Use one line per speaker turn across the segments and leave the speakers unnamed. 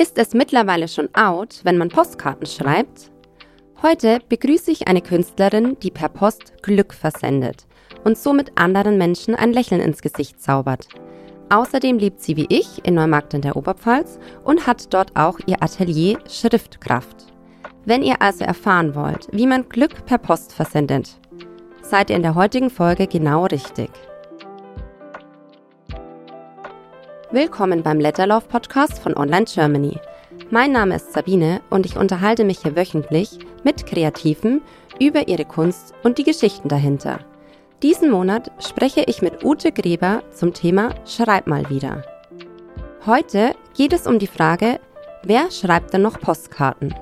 Ist es mittlerweile schon out, wenn man Postkarten schreibt? Heute begrüße ich eine Künstlerin, die per Post Glück versendet und somit anderen Menschen ein Lächeln ins Gesicht zaubert. Außerdem lebt sie wie ich in Neumarkt in der Oberpfalz und hat dort auch ihr Atelier Schriftkraft. Wenn ihr also erfahren wollt, wie man Glück per Post versendet, seid ihr in der heutigen Folge genau richtig. Willkommen beim Letterlauf Podcast von Online Germany. Mein Name ist Sabine und ich unterhalte mich hier wöchentlich mit Kreativen über ihre Kunst und die Geschichten dahinter. Diesen Monat spreche ich mit Ute Gräber zum Thema Schreib mal wieder. Heute geht es um die Frage, wer schreibt denn noch Postkarten?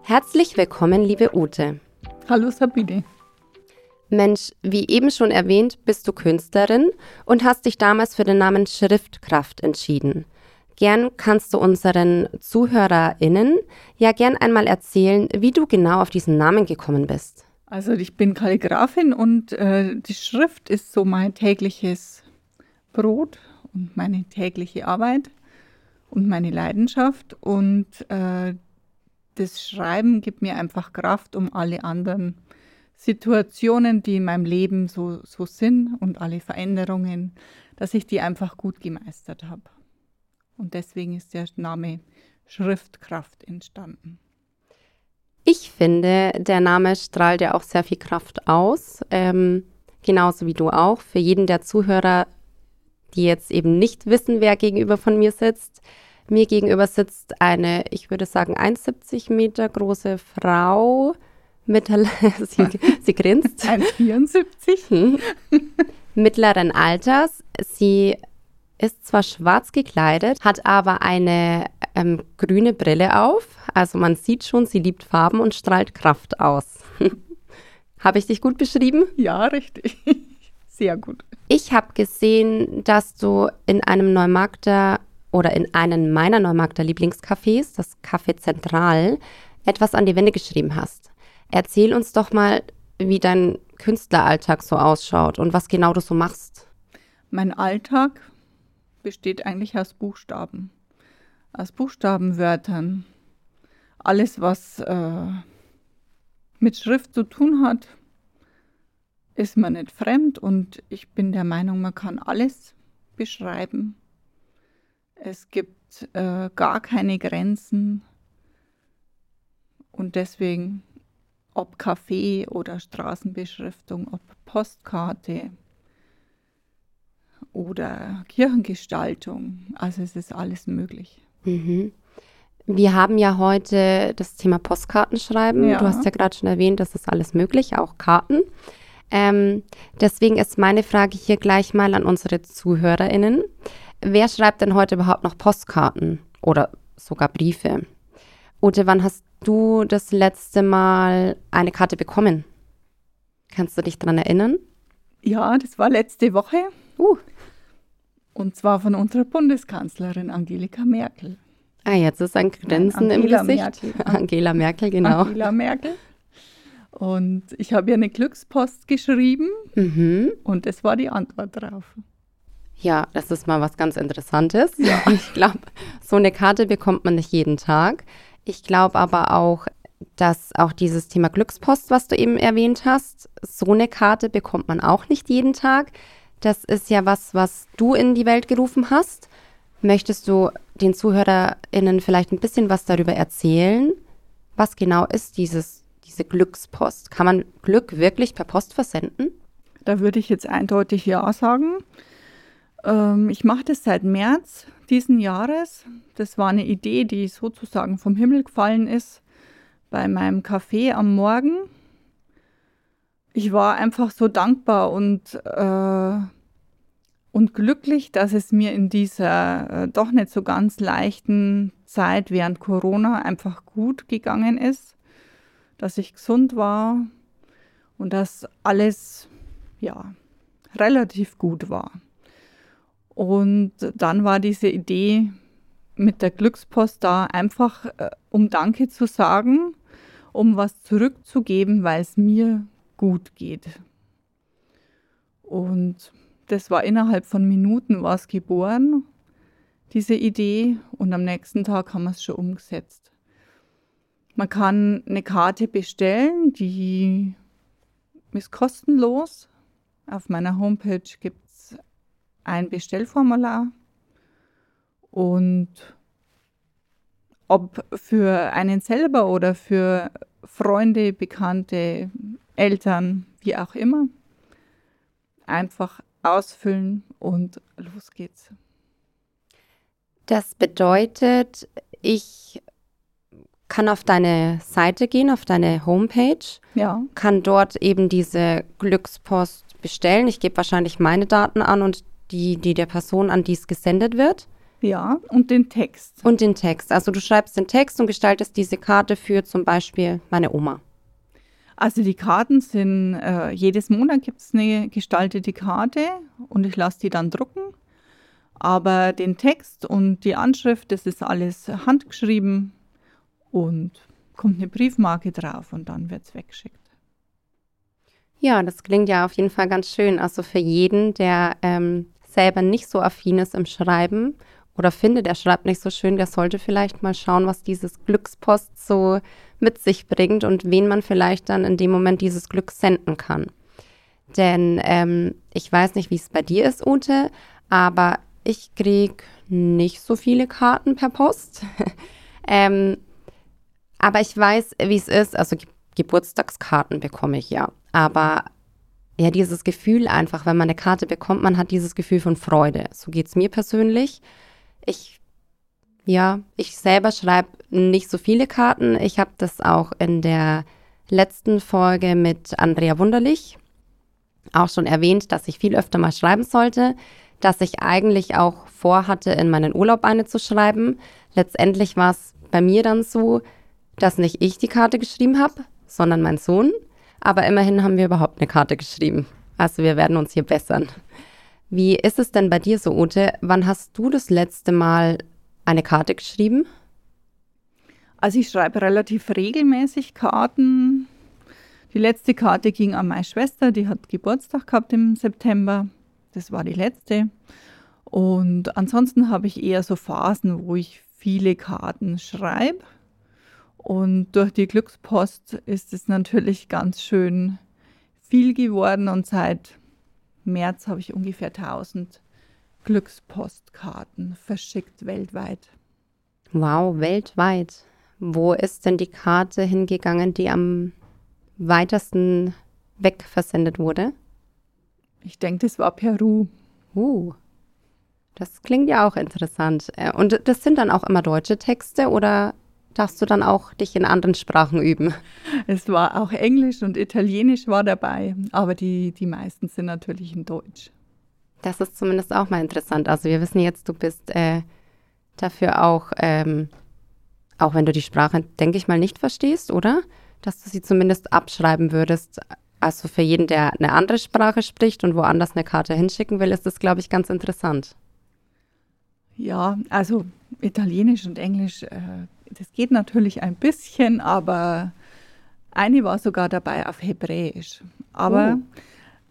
Herzlich willkommen, liebe Ute.
Hallo Sabine.
Mensch, wie eben schon erwähnt, bist du Künstlerin und hast dich damals für den Namen Schriftkraft entschieden. Gern kannst du unseren ZuhörerInnen ja gern einmal erzählen, wie du genau auf diesen Namen gekommen bist.
Also ich bin Kalligrafin und äh, die Schrift ist so mein tägliches Brot und meine tägliche Arbeit und meine Leidenschaft und äh, das Schreiben gibt mir einfach Kraft, um alle anderen Situationen, die in meinem Leben so, so sind und alle Veränderungen, dass ich die einfach gut gemeistert habe. Und deswegen ist der Name Schriftkraft entstanden.
Ich finde, der Name strahlt ja auch sehr viel Kraft aus, ähm, genauso wie du auch. Für jeden der Zuhörer, die jetzt eben nicht wissen, wer gegenüber von mir sitzt, mir gegenüber sitzt eine, ich würde sagen, 1,70 Meter große Frau, Mittel sie, sie grinst.
1,74. Hm.
Mittleren Alters. Sie ist zwar schwarz gekleidet, hat aber eine ähm, grüne Brille auf. Also man sieht schon, sie liebt Farben und strahlt Kraft aus. habe ich dich gut beschrieben?
Ja, richtig. Sehr gut.
Ich habe gesehen, dass du in einem Neumarkter oder in einem meiner Neumarkter Lieblingscafés, das Café Zentral, etwas an die Wände geschrieben hast. Erzähl uns doch mal, wie dein Künstleralltag so ausschaut und was genau du so machst.
Mein Alltag besteht eigentlich aus Buchstaben, aus Buchstabenwörtern. Alles, was äh, mit Schrift zu tun hat, ist mir nicht fremd und ich bin der Meinung, man kann alles beschreiben. Es gibt äh, gar keine Grenzen und deswegen ob Kaffee oder Straßenbeschriftung, ob Postkarte oder Kirchengestaltung. Also es ist alles möglich.
Mhm. Wir haben ja heute das Thema Postkartenschreiben. Ja. Du hast ja gerade schon erwähnt, das ist alles möglich, auch Karten. Ähm, deswegen ist meine Frage hier gleich mal an unsere ZuhörerInnen. Wer schreibt denn heute überhaupt noch Postkarten oder sogar Briefe? Ute, wann hast du das letzte Mal eine Karte bekommen? Kannst du dich daran erinnern?
Ja, das war letzte Woche. Uh. Und zwar von unserer Bundeskanzlerin Angelika Merkel.
Ah, jetzt ist ein Grinsen im Gesicht. Merkel. Angela Merkel, genau.
Angela Merkel. Und ich habe ihr eine Glückspost geschrieben mhm. und es war die Antwort drauf.
Ja, das ist mal was ganz Interessantes. Ja. Ich glaube, so eine Karte bekommt man nicht jeden Tag. Ich glaube aber auch, dass auch dieses Thema Glückspost, was du eben erwähnt hast, so eine Karte bekommt man auch nicht jeden Tag. Das ist ja was, was du in die Welt gerufen hast. Möchtest du den ZuhörerInnen vielleicht ein bisschen was darüber erzählen? Was genau ist dieses, diese Glückspost? Kann man Glück wirklich per Post versenden?
Da würde ich jetzt eindeutig Ja sagen. Ähm, ich mache das seit März diesen Jahres. Das war eine Idee, die sozusagen vom Himmel gefallen ist bei meinem Café am Morgen. Ich war einfach so dankbar und, äh, und glücklich, dass es mir in dieser äh, doch nicht so ganz leichten Zeit während Corona einfach gut gegangen ist, dass ich gesund war und dass alles ja relativ gut war. Und dann war diese Idee mit der Glückspost da, einfach äh, um Danke zu sagen, um was zurückzugeben, weil es mir gut geht. Und das war innerhalb von Minuten was geboren. diese Idee, und am nächsten Tag haben wir es schon umgesetzt. Man kann eine Karte bestellen, die ist kostenlos. Auf meiner Homepage gibt es ein Bestellformular. Und ob für einen selber oder für Freunde, Bekannte, Eltern, wie auch immer, einfach ausfüllen und los geht's.
Das bedeutet, ich kann auf deine Seite gehen, auf deine Homepage,
ja.
kann dort eben diese Glückspost bestellen. Ich gebe wahrscheinlich meine Daten an und die, die der Person, an die es gesendet wird.
Ja, und den Text.
Und den Text. Also du schreibst den Text und gestaltest diese Karte für zum Beispiel meine Oma.
Also die Karten sind, äh, jedes Monat gibt es eine gestaltete Karte und ich lasse die dann drucken. Aber den Text und die Anschrift, das ist alles handgeschrieben und kommt eine Briefmarke drauf und dann wird es weggeschickt.
Ja, das klingt ja auf jeden Fall ganz schön. Also für jeden, der ähm, selber nicht so affin ist im Schreiben oder findet, er schreibt nicht so schön, der sollte vielleicht mal schauen, was dieses Glückspost so mit sich bringt und wen man vielleicht dann in dem Moment dieses Glück senden kann. Denn ähm, ich weiß nicht, wie es bei dir ist, Ute, aber ich kriege nicht so viele Karten per Post. ähm, aber ich weiß, wie es ist. Also Ge Geburtstagskarten bekomme ich ja. Aber ja, dieses Gefühl einfach, wenn man eine Karte bekommt, man hat dieses Gefühl von Freude. So geht es mir persönlich. Ich, ja, ich selber schreibe nicht so viele Karten. Ich habe das auch in der letzten Folge mit Andrea Wunderlich auch schon erwähnt, dass ich viel öfter mal schreiben sollte, dass ich eigentlich auch vorhatte, in meinen Urlaub eine zu schreiben. Letztendlich war es bei mir dann so, dass nicht ich die Karte geschrieben habe, sondern mein Sohn. Aber immerhin haben wir überhaupt eine Karte geschrieben. Also wir werden uns hier bessern. Wie ist es denn bei dir so, Ute? Wann hast du das letzte Mal eine Karte geschrieben?
Also ich schreibe relativ regelmäßig Karten. Die letzte Karte ging an meine Schwester, die hat Geburtstag gehabt im September. Das war die letzte. Und ansonsten habe ich eher so Phasen, wo ich viele Karten schreibe. Und durch die Glückspost ist es natürlich ganz schön viel geworden und seit März habe ich ungefähr 1000 Glückspostkarten verschickt weltweit.
Wow, weltweit. Wo ist denn die Karte hingegangen, die am weitesten weg versendet wurde?
Ich denke, das war Peru.
Uh, das klingt ja auch interessant. Äh, und das sind dann auch immer deutsche Texte oder darfst du dann auch dich in anderen Sprachen üben?
Es war auch Englisch und Italienisch war dabei, aber die, die meisten sind natürlich in Deutsch.
Das ist zumindest auch mal interessant. Also wir wissen jetzt, du bist äh, dafür auch, ähm, auch wenn du die Sprache, denke ich mal, nicht verstehst, oder? Dass du sie zumindest abschreiben würdest. Also für jeden, der eine andere Sprache spricht und woanders eine Karte hinschicken will, ist das, glaube ich, ganz interessant.
Ja, also Italienisch und Englisch, äh, das geht natürlich ein bisschen, aber eine war sogar dabei auf Hebräisch. Aber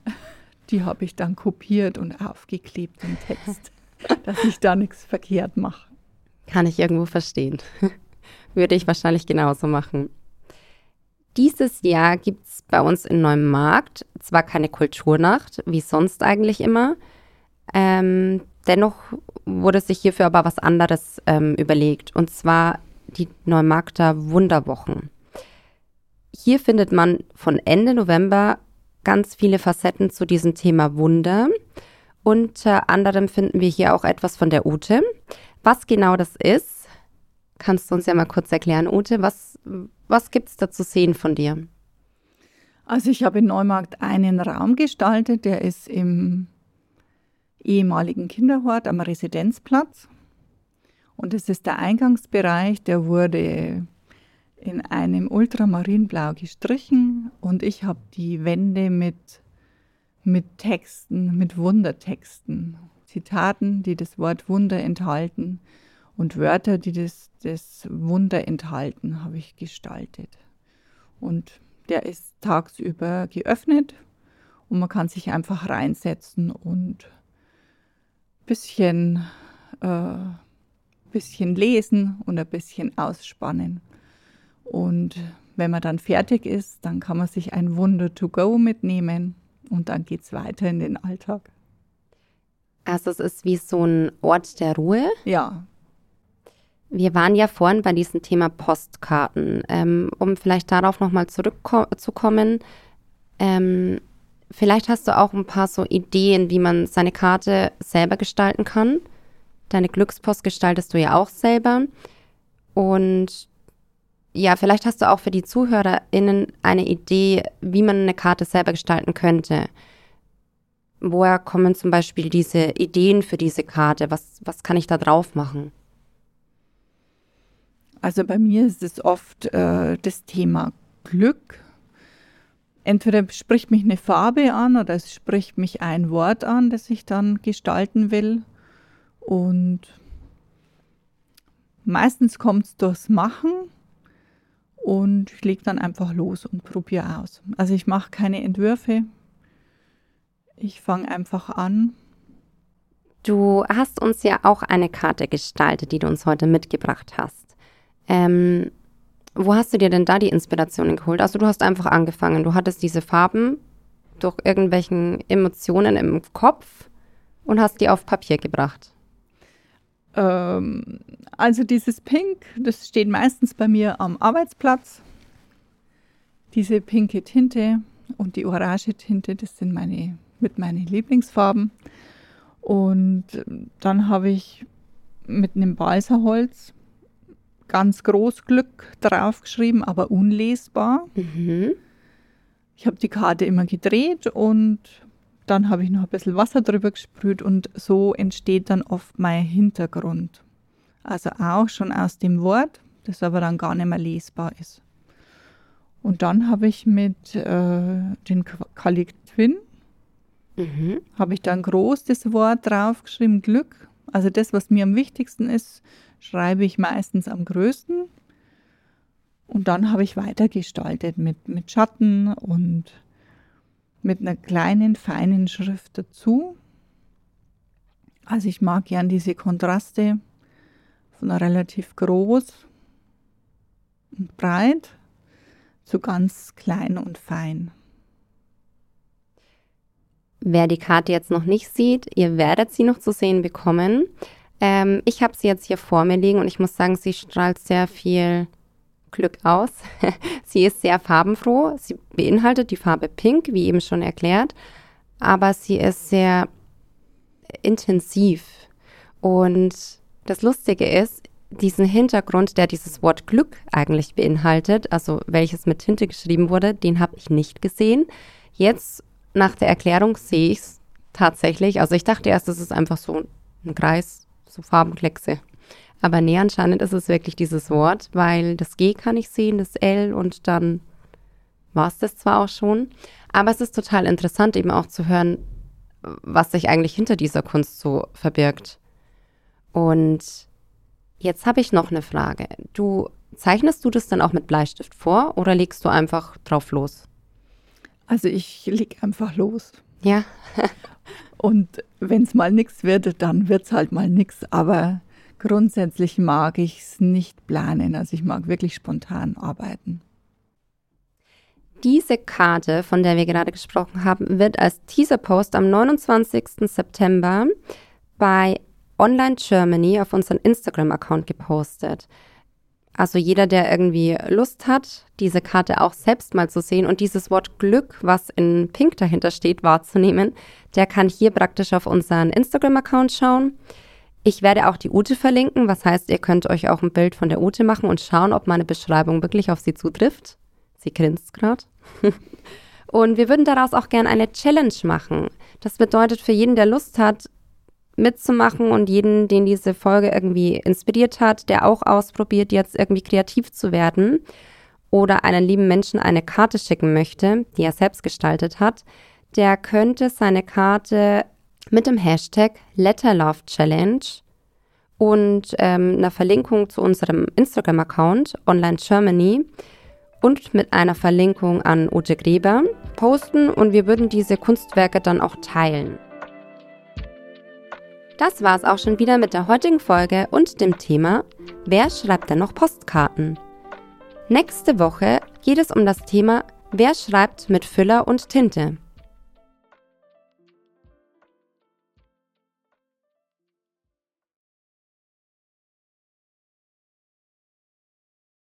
oh. die habe ich dann kopiert und aufgeklebt im Text, dass ich da nichts verkehrt mache.
Kann ich irgendwo verstehen. Würde ich wahrscheinlich genauso machen. Dieses Jahr gibt es bei uns in Neumarkt zwar keine Kulturnacht, wie sonst eigentlich immer. Ähm, dennoch wurde sich hierfür aber was anderes ähm, überlegt. Und zwar die Neumarkter Wunderwochen. Hier findet man von Ende November ganz viele Facetten zu diesem Thema Wunder. Unter anderem finden wir hier auch etwas von der Ute. Was genau das ist, kannst du uns ja mal kurz erklären, Ute. Was, was gibt es da zu sehen von dir?
Also ich habe in Neumarkt einen Raum gestaltet, der ist im ehemaligen Kinderhort am Residenzplatz. Und es ist der Eingangsbereich, der wurde in einem Ultramarinblau gestrichen und ich habe die Wände mit, mit Texten, mit Wundertexten, Zitaten, die das Wort Wunder enthalten und Wörter, die das, das Wunder enthalten, habe ich gestaltet. Und der ist tagsüber geöffnet und man kann sich einfach reinsetzen und ein bisschen äh, bisschen lesen und ein bisschen ausspannen. Und wenn man dann fertig ist, dann kann man sich ein Wunder to go mitnehmen und dann geht es weiter in den Alltag.
Also es ist wie so ein Ort der Ruhe?
Ja.
Wir waren ja vorhin bei diesem Thema Postkarten. Ähm, um vielleicht darauf nochmal zurückzukommen, ähm, vielleicht hast du auch ein paar so Ideen, wie man seine Karte selber gestalten kann. Deine Glückspost gestaltest du ja auch selber. Und ja, vielleicht hast du auch für die ZuhörerInnen eine Idee, wie man eine Karte selber gestalten könnte. Woher kommen zum Beispiel diese Ideen für diese Karte? Was, was kann ich da drauf machen?
Also bei mir ist es oft äh, das Thema Glück. Entweder spricht mich eine Farbe an oder es spricht mich ein Wort an, das ich dann gestalten will. Und meistens kommt es durchs Machen und ich lege dann einfach los und probiere aus. Also ich mache keine Entwürfe. Ich fange einfach an.
Du hast uns ja auch eine Karte gestaltet, die du uns heute mitgebracht hast. Ähm, wo hast du dir denn da die Inspirationen geholt? Also du hast einfach angefangen. Du hattest diese Farben durch irgendwelchen Emotionen im Kopf und hast die auf Papier gebracht.
Ähm, also dieses Pink, das steht meistens bei mir am Arbeitsplatz. Diese pinke Tinte und die orange Tinte, das sind meine, mit meinen Lieblingsfarben. Und dann habe ich mit einem Balsaholz ganz groß Glück draufgeschrieben, aber unlesbar. Mhm. Ich habe die Karte immer gedreht und dann habe ich noch ein bisschen Wasser drüber gesprüht und so entsteht dann oft mein Hintergrund. Also auch schon aus dem Wort, das aber dann gar nicht mehr lesbar ist. Und dann habe ich mit äh, den Kalik Twin, mhm. habe ich dann groß das Wort draufgeschrieben, Glück. Also das, was mir am wichtigsten ist, schreibe ich meistens am größten. Und dann habe ich weitergestaltet mit, mit Schatten und mit einer kleinen, feinen Schrift dazu. Also ich mag gern diese Kontraste von relativ groß und breit zu ganz klein und fein.
Wer die Karte jetzt noch nicht sieht, ihr werdet sie noch zu sehen bekommen. Ähm, ich habe sie jetzt hier vor mir liegen und ich muss sagen, sie strahlt sehr viel Glück aus. sie ist sehr farbenfroh. Sie beinhaltet die Farbe Pink, wie eben schon erklärt, aber sie ist sehr intensiv. Und das Lustige ist, diesen Hintergrund, der dieses Wort Glück eigentlich beinhaltet, also welches mit Tinte geschrieben wurde, den habe ich nicht gesehen. Jetzt nach der Erklärung sehe ich es tatsächlich. Also ich dachte erst, es ist einfach so ein Kreis, so Farbenkleckse. Aber nee, anscheinend ist es wirklich dieses Wort, weil das G kann ich sehen, das L und dann war es das zwar auch schon. Aber es ist total interessant eben auch zu hören, was sich eigentlich hinter dieser Kunst so verbirgt. Und jetzt habe ich noch eine Frage. Du zeichnest du das dann auch mit Bleistift vor oder legst du einfach drauf los?
Also ich lege einfach los.
Ja.
und wenn es mal nichts wird, dann wird es halt mal nichts. Aber Grundsätzlich mag ich es nicht planen, also ich mag wirklich spontan arbeiten.
Diese Karte, von der wir gerade gesprochen haben, wird als Teaser-Post am 29. September bei Online Germany auf unseren Instagram-Account gepostet. Also jeder, der irgendwie Lust hat, diese Karte auch selbst mal zu sehen und dieses Wort Glück, was in Pink dahinter steht, wahrzunehmen, der kann hier praktisch auf unseren Instagram-Account schauen. Ich werde auch die Ute verlinken, was heißt, ihr könnt euch auch ein Bild von der Ute machen und schauen, ob meine Beschreibung wirklich auf sie zutrifft. Sie grinst gerade. und wir würden daraus auch gerne eine Challenge machen. Das bedeutet für jeden, der Lust hat, mitzumachen und jeden, den diese Folge irgendwie inspiriert hat, der auch ausprobiert, jetzt irgendwie kreativ zu werden oder einen lieben Menschen eine Karte schicken möchte, die er selbst gestaltet hat, der könnte seine Karte mit dem Hashtag LetterLoveChallenge und ähm, einer Verlinkung zu unserem Instagram-Account Online Germany und mit einer Verlinkung an Ute Gräber posten und wir würden diese Kunstwerke dann auch teilen. Das war's auch schon wieder mit der heutigen Folge und dem Thema Wer schreibt denn noch Postkarten? Nächste Woche geht es um das Thema Wer schreibt mit Füller und Tinte?